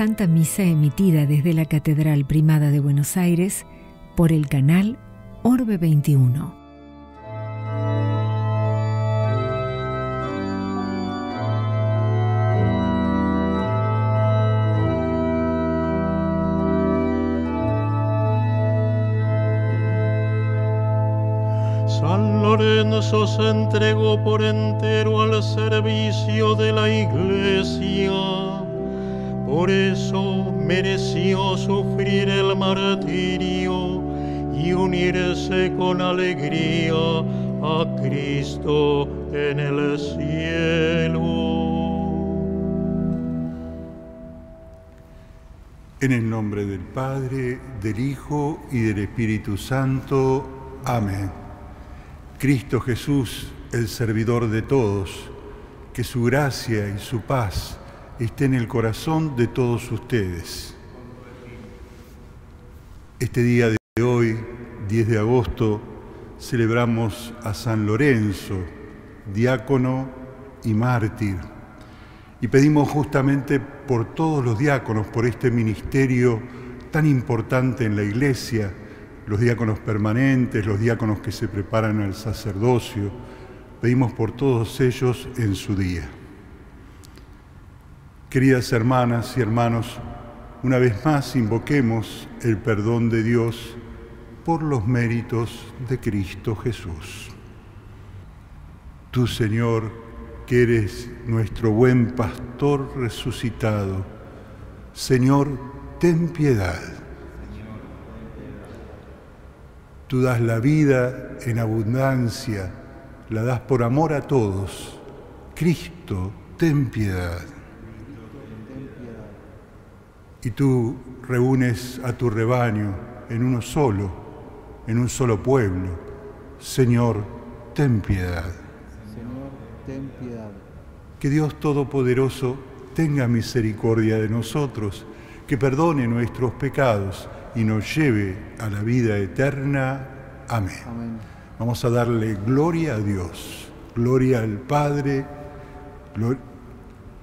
Santa Misa emitida desde la Catedral Primada de Buenos Aires por el canal Orbe 21. San Lorenzo se entregó por entero al servicio de la iglesia. Por eso mereció sufrir el martirio y unirse con alegría a Cristo en el cielo. En el nombre del Padre, del Hijo y del Espíritu Santo. Amén. Cristo Jesús, el servidor de todos, que su gracia y su paz esté en el corazón de todos ustedes. Este día de hoy, 10 de agosto, celebramos a San Lorenzo, diácono y mártir. Y pedimos justamente por todos los diáconos, por este ministerio tan importante en la Iglesia, los diáconos permanentes, los diáconos que se preparan al sacerdocio. Pedimos por todos ellos en su día. Queridas hermanas y hermanos, una vez más invoquemos el perdón de Dios por los méritos de Cristo Jesús. Tú, Señor, que eres nuestro buen pastor resucitado, Señor, ten piedad. Tú das la vida en abundancia, la das por amor a todos. Cristo, ten piedad. Y tú reúnes a tu rebaño en uno solo, en un solo pueblo. Señor, ten piedad. Señor, ten piedad. Que Dios Todopoderoso tenga misericordia de nosotros, que perdone nuestros pecados y nos lleve a la vida eterna. Amén. Amén. Vamos a darle gloria a Dios, gloria al Padre, glo-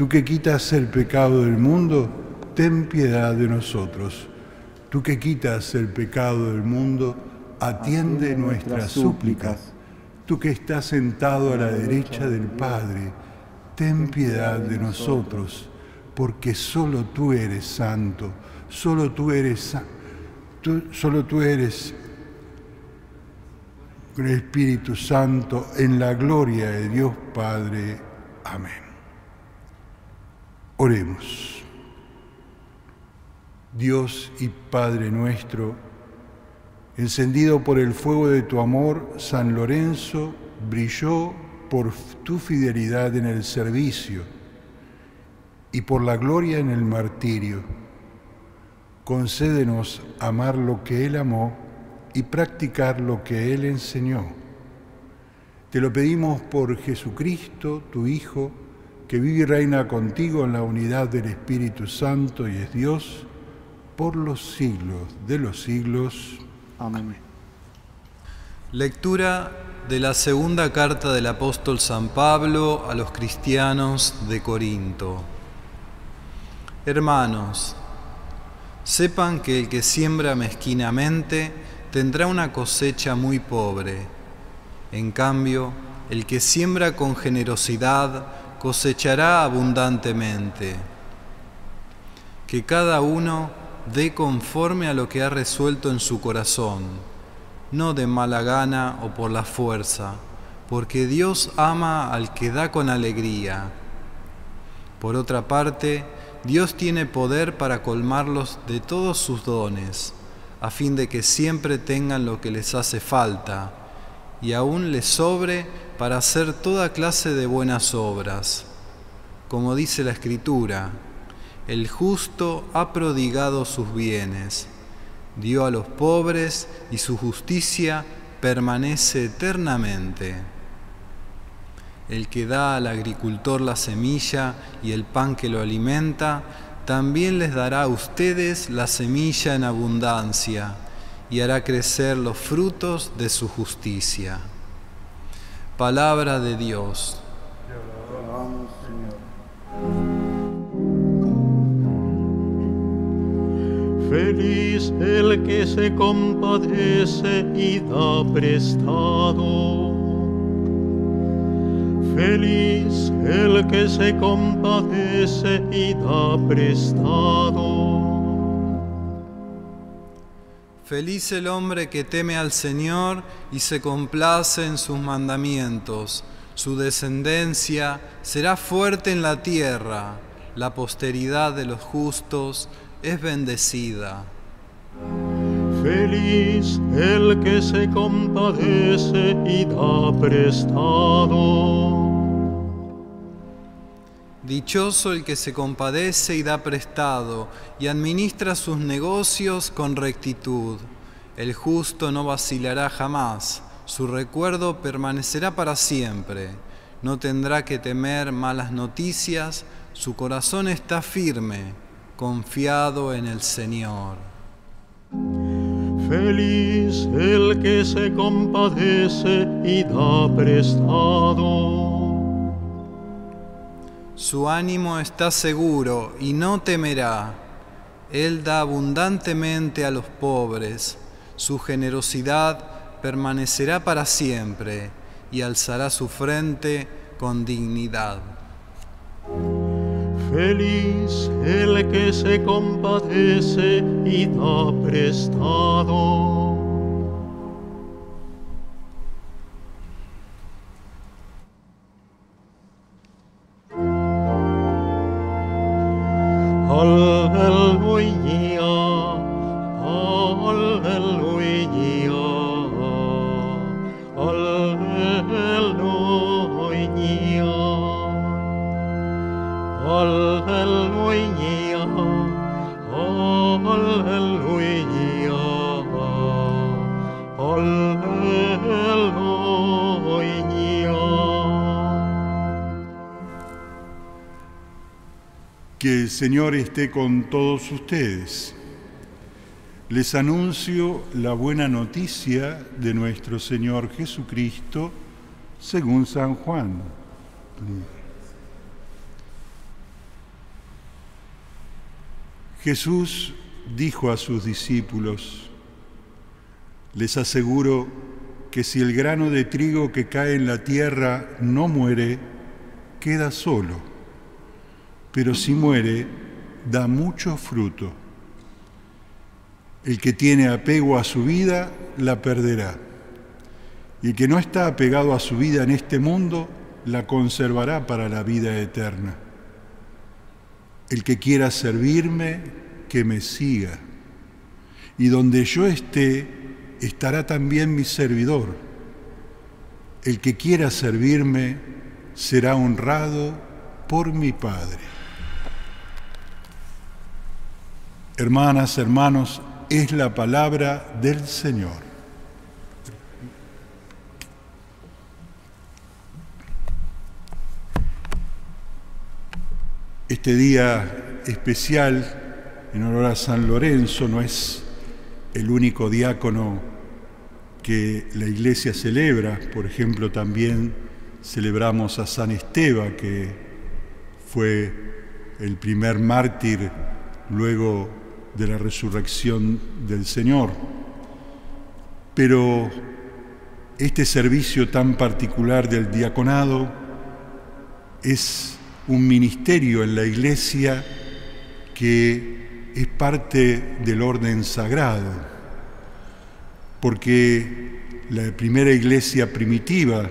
Tú que quitas el pecado del mundo, ten piedad de nosotros. Tú que quitas el pecado del mundo, atiende nuestras súplicas. Tú que estás sentado a la derecha del Padre, ten piedad de nosotros, porque solo tú eres santo, solo tú eres tú- solo tú eres con el Espíritu Santo en la gloria de Dios Padre. Amén. Oremos. Dios y Padre nuestro, encendido por el fuego de tu amor, San Lorenzo brilló por tu fidelidad en el servicio y por la gloria en el martirio. Concédenos amar lo que Él amó y practicar lo que Él enseñó. Te lo pedimos por Jesucristo, tu Hijo, que vive y reina contigo en la unidad del Espíritu Santo y es Dios por los siglos de los siglos. Amén. Lectura de la segunda carta del apóstol San Pablo a los cristianos de Corinto. Hermanos, sepan que el que siembra mezquinamente tendrá una cosecha muy pobre. En cambio, el que siembra con generosidad cosechará abundantemente. Que cada uno dé conforme a lo que ha resuelto en su corazón, no de mala gana o por la fuerza, porque Dios ama al que da con alegría. Por otra parte, Dios tiene poder para colmarlos de todos sus dones, a fin de que siempre tengan lo que les hace falta, y aún les sobre para hacer toda clase de buenas obras. Como dice la Escritura, el justo ha prodigado sus bienes, dio a los pobres y su justicia permanece eternamente. El que da al agricultor la semilla y el pan que lo alimenta, también les dará a ustedes la semilla en abundancia y hará crecer los frutos de su justicia. Palabra de Dios. Feliz el que se compadece y da prestado. Feliz el que se compadece y da prestado. Feliz el hombre que teme al Señor y se complace en sus mandamientos. Su descendencia será fuerte en la tierra. La posteridad de los justos es bendecida. Feliz el que se compadece y da prestado. Dichoso el que se compadece y da prestado y administra sus negocios con rectitud. El justo no vacilará jamás, su recuerdo permanecerá para siempre. No tendrá que temer malas noticias, su corazón está firme confiado en el Señor. Feliz el que se compadece y da prestado. Su ánimo está seguro y no temerá. Él da abundantemente a los pobres. Su generosidad permanecerá para siempre y alzará su frente con dignidad. Feliz el que se compadece y da prestado. Que el Señor esté con todos ustedes. Les anuncio la buena noticia de nuestro Señor Jesucristo según San Juan. Jesús dijo a sus discípulos, les aseguro que si el grano de trigo que cae en la tierra no muere, queda solo, pero si muere, da mucho fruto. El que tiene apego a su vida, la perderá. Y el que no está apegado a su vida en este mundo, la conservará para la vida eterna. El que quiera servirme, que me siga. Y donde yo esté, estará también mi servidor. El que quiera servirme, será honrado por mi Padre. Hermanas, hermanos, es la palabra del Señor. Este día especial en honor a San Lorenzo no es el único diácono que la iglesia celebra. Por ejemplo, también celebramos a San Esteban, que fue el primer mártir luego de la resurrección del Señor. Pero este servicio tan particular del diaconado es un ministerio en la iglesia que es parte del orden sagrado, porque la primera iglesia primitiva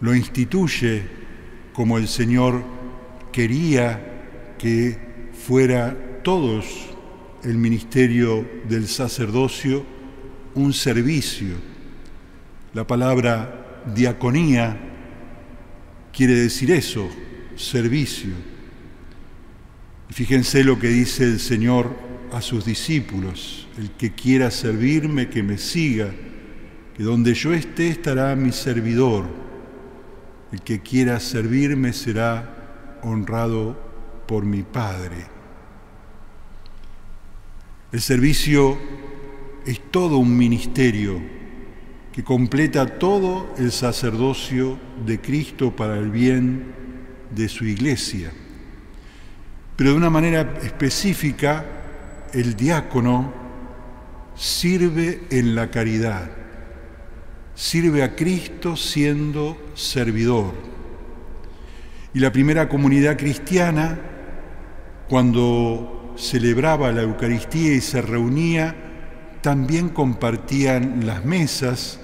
lo instituye como el Señor quería que fuera todos el ministerio del sacerdocio un servicio. La palabra diaconía quiere decir eso, servicio. Fíjense lo que dice el Señor a sus discípulos, el que quiera servirme, que me siga, que donde yo esté estará mi servidor, el que quiera servirme será honrado por mi Padre. El servicio es todo un ministerio que completa todo el sacerdocio de Cristo para el bien de su iglesia. Pero de una manera específica, el diácono sirve en la caridad, sirve a Cristo siendo servidor. Y la primera comunidad cristiana, cuando celebraba la Eucaristía y se reunía, también compartían las mesas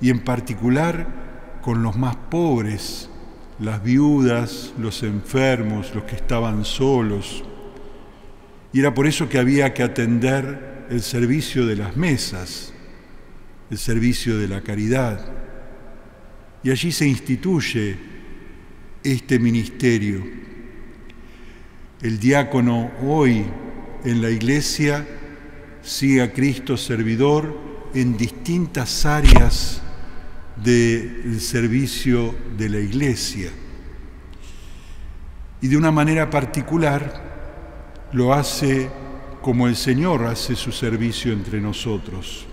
y en particular con los más pobres, las viudas, los enfermos, los que estaban solos. Y era por eso que había que atender el servicio de las mesas, el servicio de la caridad. Y allí se instituye este ministerio. El diácono hoy en la iglesia sigue a Cristo servidor en distintas áreas del servicio de la iglesia. Y de una manera particular lo hace como el Señor hace su servicio entre nosotros.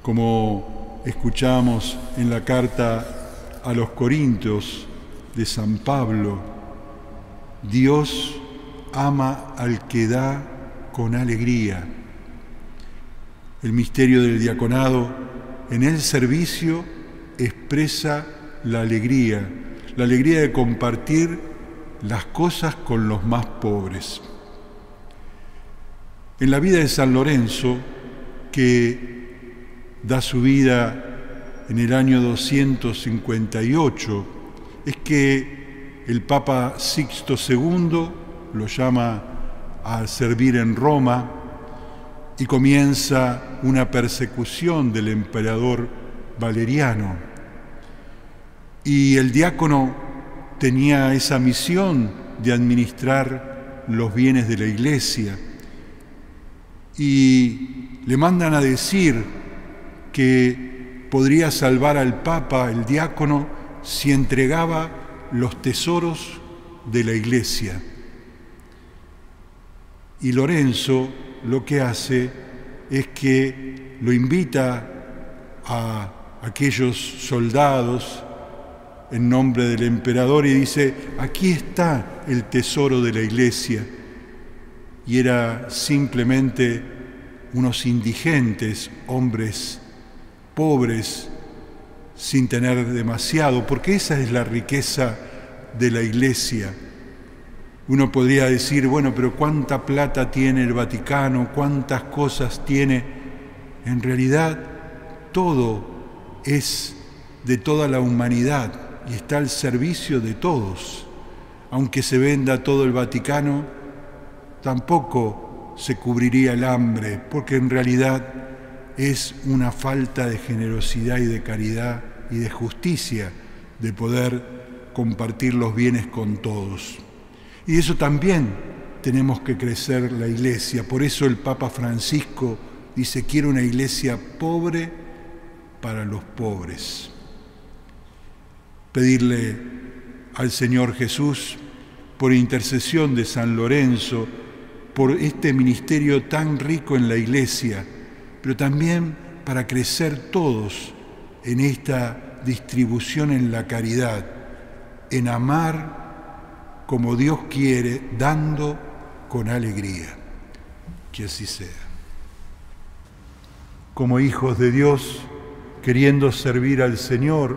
Como escuchamos en la carta a los Corintios de San Pablo, Dios ama al que da con alegría. El misterio del diaconado en el servicio expresa la alegría, la alegría de compartir las cosas con los más pobres. En la vida de San Lorenzo, que da su vida en el año 258, es que el Papa Sixto II lo llama a servir en Roma y comienza una persecución del emperador Valeriano. Y el diácono tenía esa misión de administrar los bienes de la iglesia. Y le mandan a decir que podría salvar al Papa, el diácono, si entregaba los tesoros de la iglesia. Y Lorenzo lo que hace es que lo invita a aquellos soldados en nombre del emperador y dice, aquí está el tesoro de la iglesia. Y era simplemente unos indigentes, hombres pobres, sin tener demasiado, porque esa es la riqueza de la iglesia. Uno podría decir, bueno, pero ¿cuánta plata tiene el Vaticano? ¿Cuántas cosas tiene? En realidad, todo es de toda la humanidad y está al servicio de todos. Aunque se venda todo el Vaticano, tampoco se cubriría el hambre, porque en realidad es una falta de generosidad y de caridad y de justicia de poder compartir los bienes con todos. Y eso también tenemos que crecer la iglesia. Por eso el Papa Francisco dice, quiero una iglesia pobre para los pobres. Pedirle al Señor Jesús, por intercesión de San Lorenzo, por este ministerio tan rico en la iglesia, pero también para crecer todos en esta distribución en la caridad, en amar como Dios quiere, dando con alegría. Que así sea. Como hijos de Dios, queriendo servir al Señor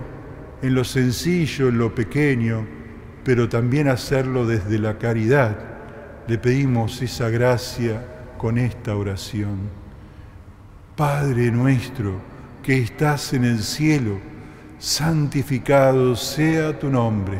en lo sencillo, en lo pequeño, pero también hacerlo desde la caridad, le pedimos esa gracia con esta oración. Padre nuestro que estás en el cielo, santificado sea tu nombre,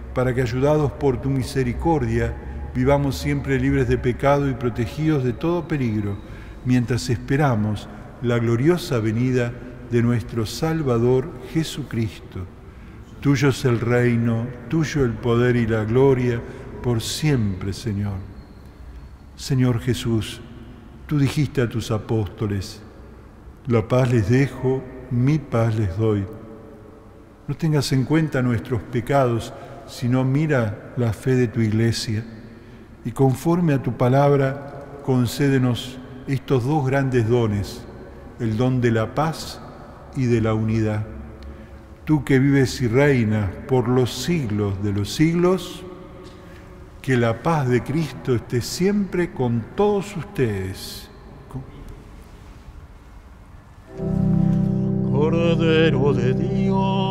para que, ayudados por tu misericordia, vivamos siempre libres de pecado y protegidos de todo peligro, mientras esperamos la gloriosa venida de nuestro Salvador Jesucristo. Tuyo es el reino, tuyo el poder y la gloria, por siempre, Señor. Señor Jesús, tú dijiste a tus apóstoles, la paz les dejo, mi paz les doy. No tengas en cuenta nuestros pecados, sino mira la fe de tu iglesia y conforme a tu palabra concédenos estos dos grandes dones, el don de la paz y de la unidad. Tú que vives y reinas por los siglos de los siglos, que la paz de Cristo esté siempre con todos ustedes. Cordero de Dios,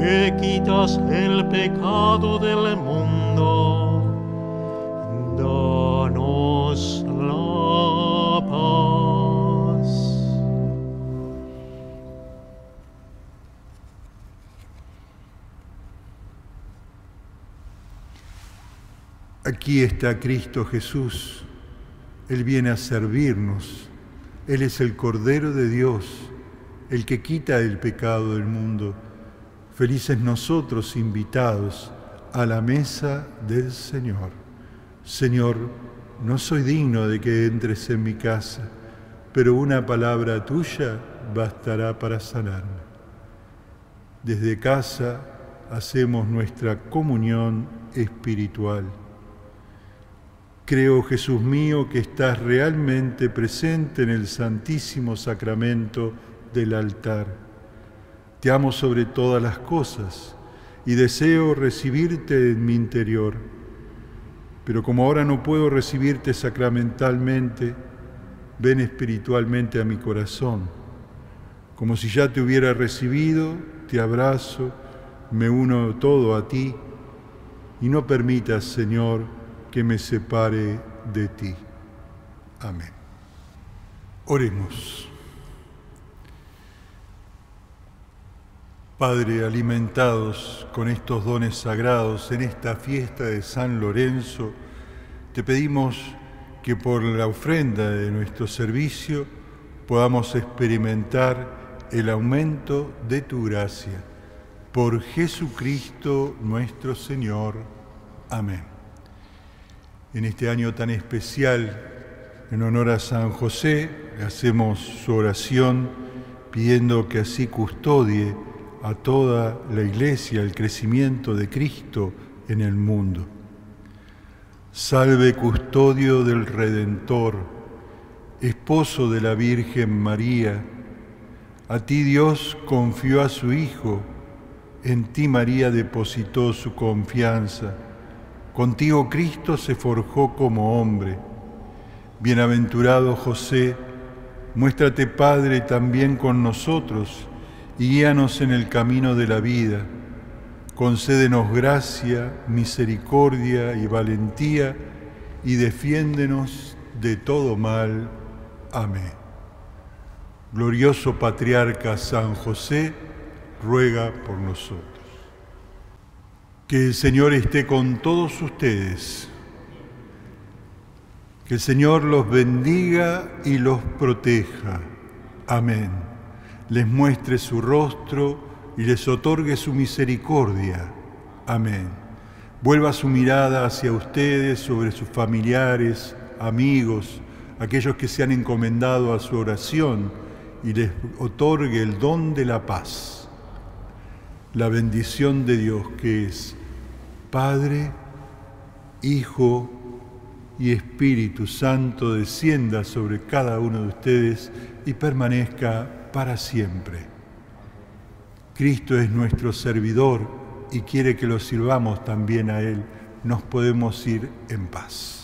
que quitas el pecado del mundo, danos la paz. Aquí está Cristo Jesús. Él viene a servirnos. Él es el Cordero de Dios, el que quita el pecado del mundo. Felices nosotros invitados a la mesa del Señor. Señor, no soy digno de que entres en mi casa, pero una palabra tuya bastará para sanarme. Desde casa hacemos nuestra comunión espiritual. Creo, Jesús mío, que estás realmente presente en el Santísimo Sacramento del altar. Te amo sobre todas las cosas y deseo recibirte en mi interior. Pero como ahora no puedo recibirte sacramentalmente, ven espiritualmente a mi corazón. Como si ya te hubiera recibido, te abrazo, me uno todo a ti y no permitas, Señor, que me separe de ti. Amén. Oremos. Padre, alimentados con estos dones sagrados en esta fiesta de San Lorenzo, te pedimos que por la ofrenda de nuestro servicio podamos experimentar el aumento de tu gracia. Por Jesucristo nuestro Señor. Amén. En este año tan especial, en honor a San José, hacemos su oración pidiendo que así custodie a toda la iglesia el crecimiento de Cristo en el mundo. Salve custodio del Redentor, esposo de la Virgen María. A ti Dios confió a su Hijo, en ti María depositó su confianza. Contigo Cristo se forjó como hombre. Bienaventurado José, muéstrate Padre también con nosotros guíanos en el camino de la vida. Concédenos gracia, misericordia y valentía y defiéndenos de todo mal. Amén. Glorioso Patriarca San José, ruega por nosotros. Que el Señor esté con todos ustedes. Que el Señor los bendiga y los proteja. Amén les muestre su rostro y les otorgue su misericordia. Amén. Vuelva su mirada hacia ustedes, sobre sus familiares, amigos, aquellos que se han encomendado a su oración y les otorgue el don de la paz. La bendición de Dios que es Padre, Hijo y Espíritu Santo descienda sobre cada uno de ustedes y permanezca para siempre. Cristo es nuestro servidor y quiere que lo sirvamos también a Él. Nos podemos ir en paz.